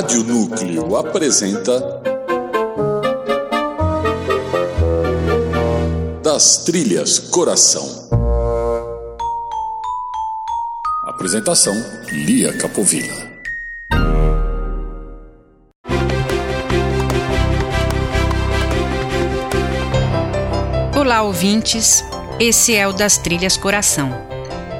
Rádio Núcleo apresenta Das Trilhas Coração. Apresentação: Lia Capovilla. Olá, ouvintes. Esse é o Das Trilhas Coração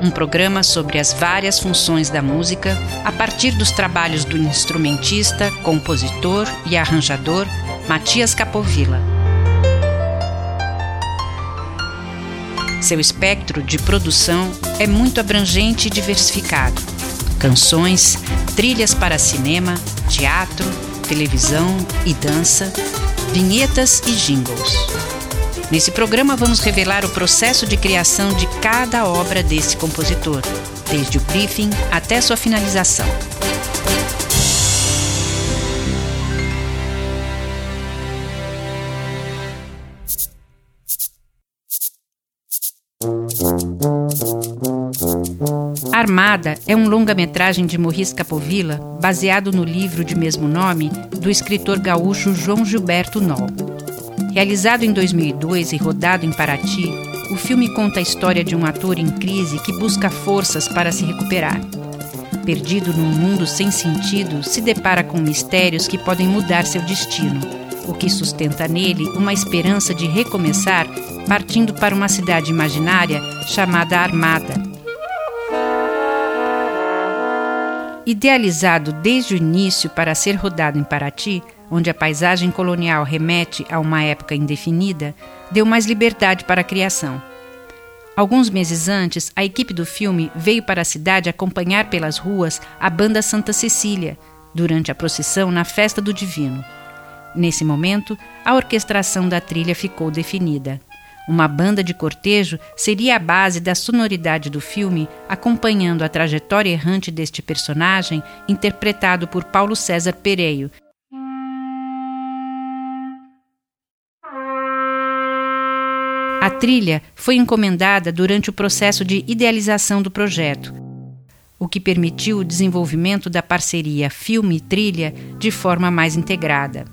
um programa sobre as várias funções da música a partir dos trabalhos do instrumentista, compositor e arranjador Matias Capovilla. Seu espectro de produção é muito abrangente e diversificado. Canções, trilhas para cinema, teatro, televisão e dança, vinhetas e jingles. Nesse programa vamos revelar o processo de criação de cada obra desse compositor, desde o briefing até sua finalização. Armada é um longa-metragem de Maurice Capovilla, baseado no livro de mesmo nome do escritor gaúcho João Gilberto Noll. Realizado em 2002 e rodado em Paraty, o filme conta a história de um ator em crise que busca forças para se recuperar. Perdido num mundo sem sentido, se depara com mistérios que podem mudar seu destino, o que sustenta nele uma esperança de recomeçar partindo para uma cidade imaginária chamada Armada. Idealizado desde o início para ser rodado em Paraty, onde a paisagem colonial remete a uma época indefinida, deu mais liberdade para a criação. Alguns meses antes, a equipe do filme veio para a cidade acompanhar pelas ruas a banda Santa Cecília, durante a procissão na Festa do Divino. Nesse momento, a orquestração da trilha ficou definida. Uma banda de cortejo seria a base da sonoridade do filme, acompanhando a trajetória errante deste personagem, interpretado por Paulo César Pereio, trilha foi encomendada durante o processo de idealização do projeto, o que permitiu o desenvolvimento da parceria filme-trilha de forma mais integrada.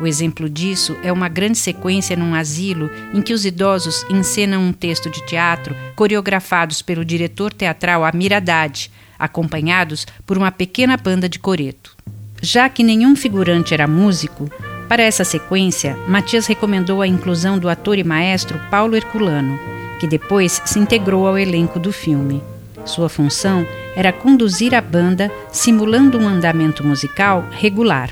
O exemplo disso é uma grande sequência num asilo em que os idosos encenam um texto de teatro coreografados pelo diretor teatral Amir Haddad, acompanhados por uma pequena banda de coreto. Já que nenhum figurante era músico, para essa sequência, Matias recomendou a inclusão do ator e maestro Paulo Herculano, que depois se integrou ao elenco do filme. Sua função era conduzir a banda simulando um andamento musical regular.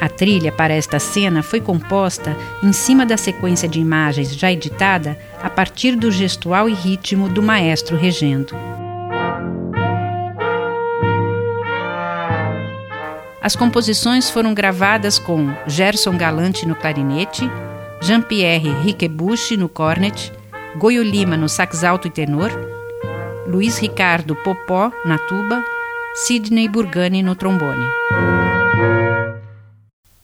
A trilha para esta cena foi composta em cima da sequência de imagens já editada a partir do gestual e ritmo do maestro regendo. As composições foram gravadas com Gerson Galante no clarinete, Jean-Pierre Riquebucci no cornet, Goio Lima no sax alto e tenor, Luiz Ricardo Popó na tuba, Sidney Burgani no trombone.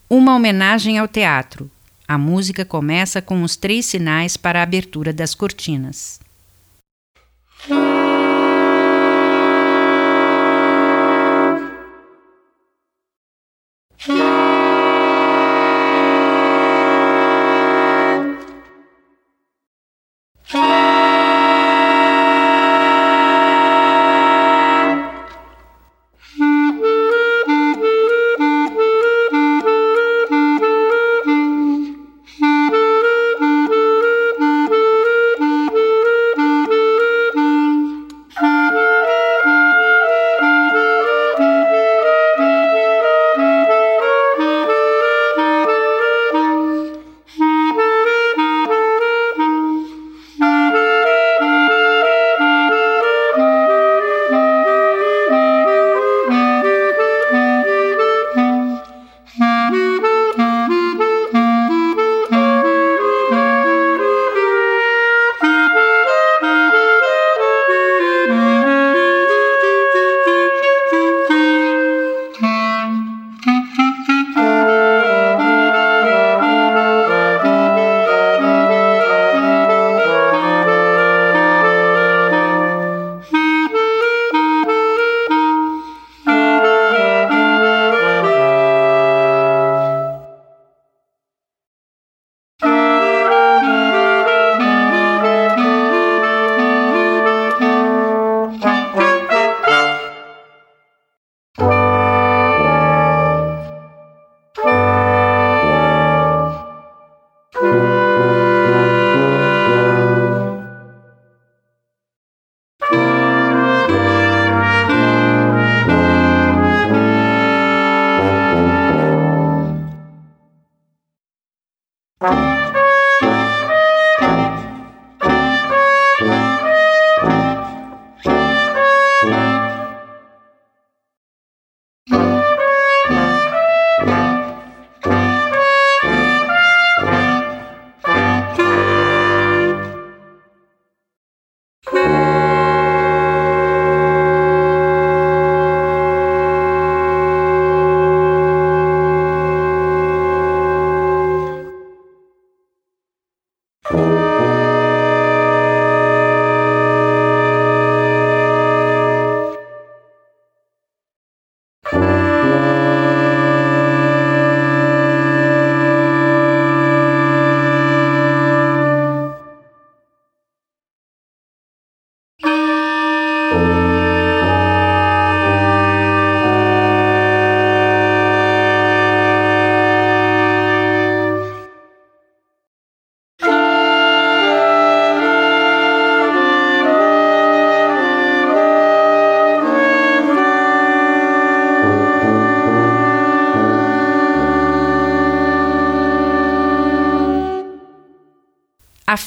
Uma homenagem ao teatro. A música começa com os três sinais para a abertura das cortinas.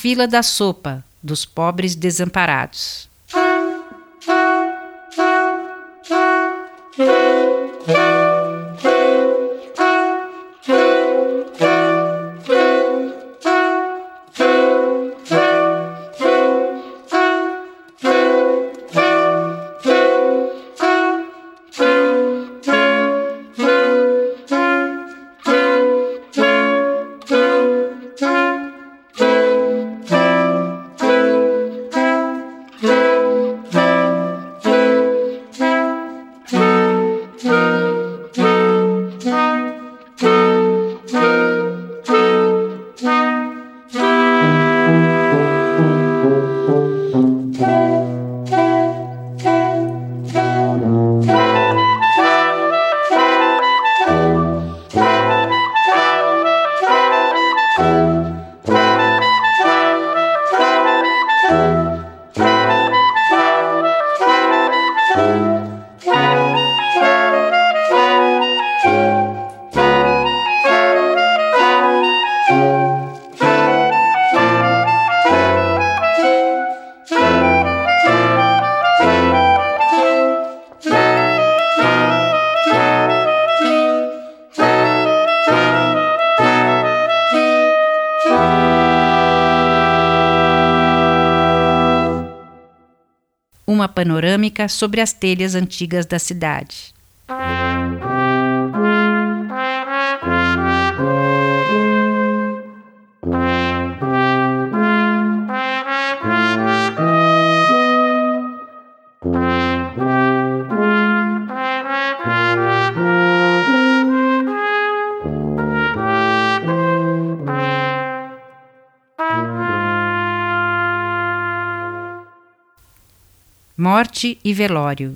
Fila da sopa dos pobres desamparados. Panorâmica sobre as telhas antigas da cidade. Morte e Velório.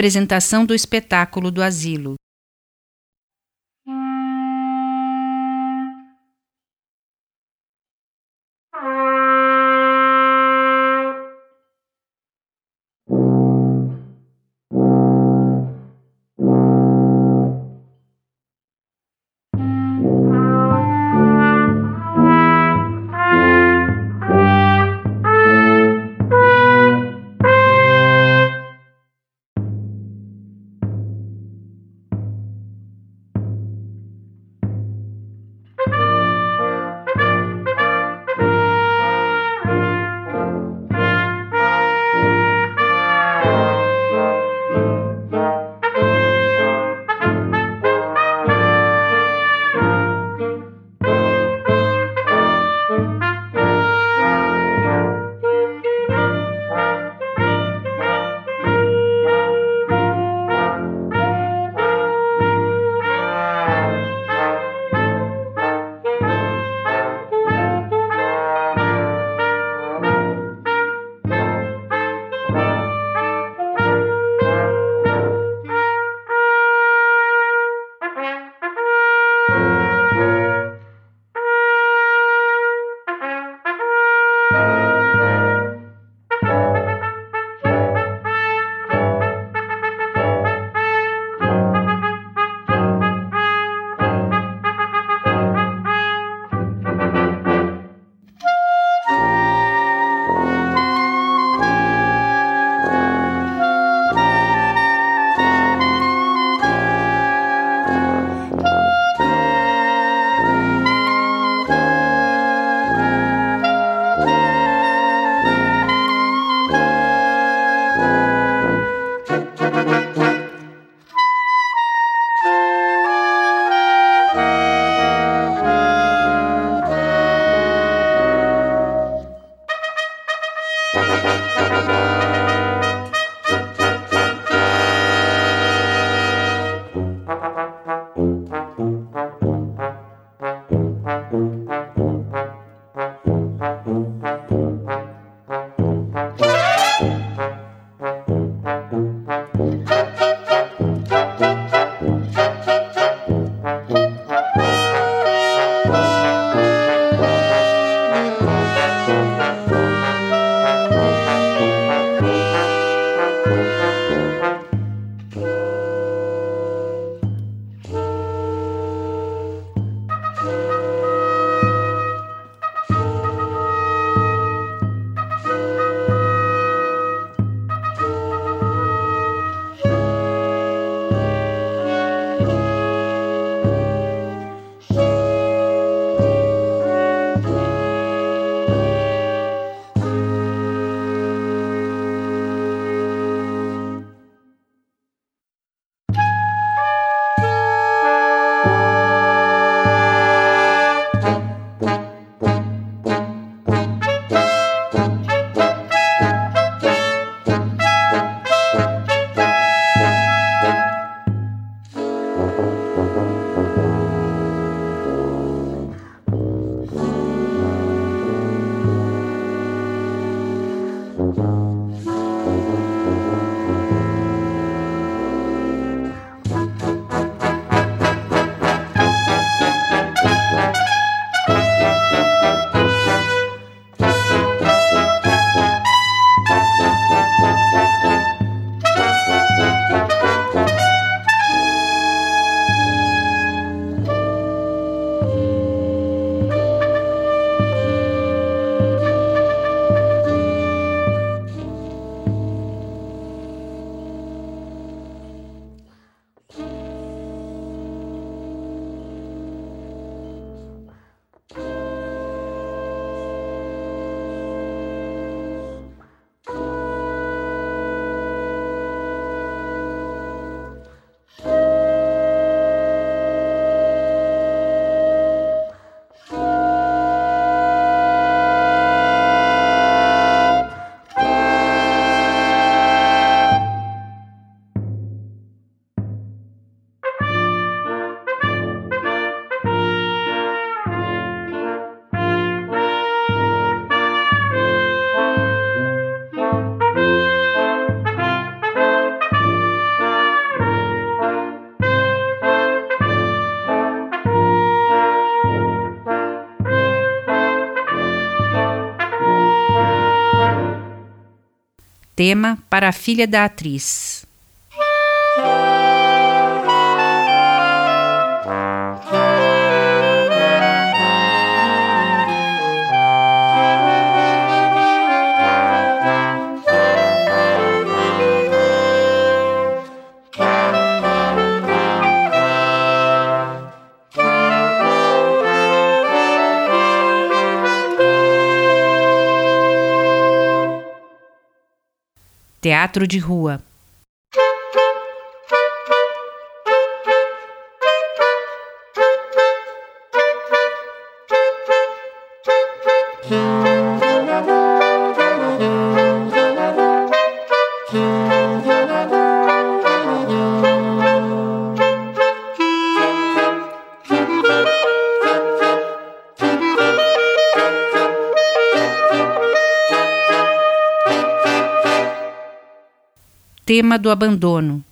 Apresentação do espetáculo do asilo. Tema para a filha da atriz. Teatro de Rua. Tema do abandono.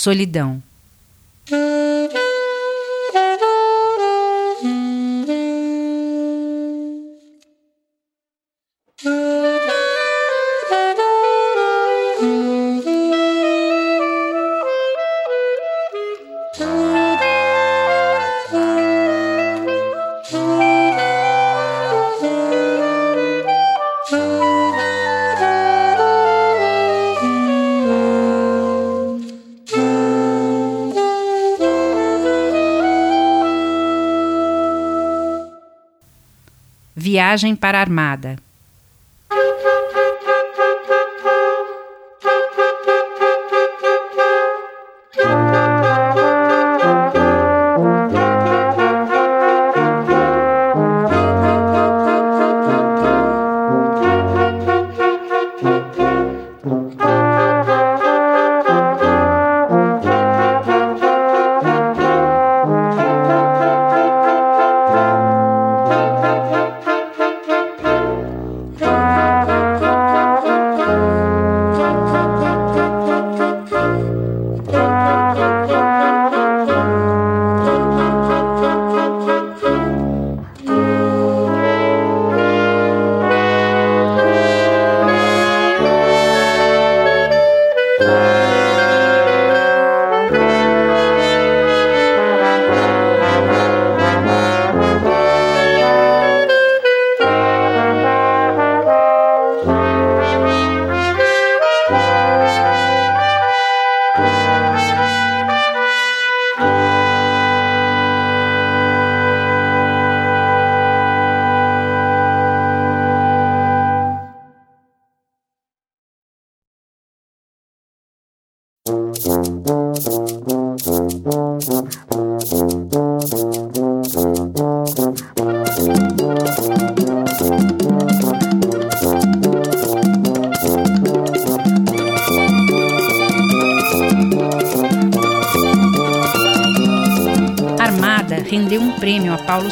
Solidão. Viagem para a Armada.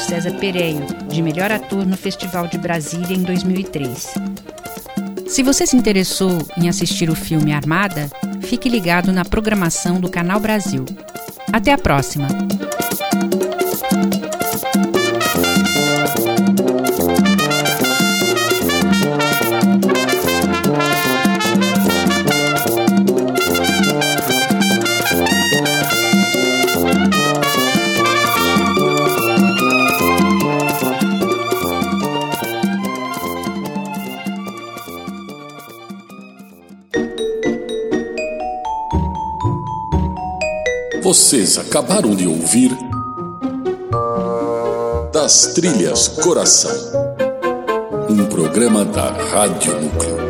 César Pereio, de melhor ator no Festival de Brasília em 2003. Se você se interessou em assistir o filme Armada, fique ligado na programação do Canal Brasil. Até a próxima! Vocês acabaram de ouvir Das Trilhas Coração, um programa da Rádio Núcleo.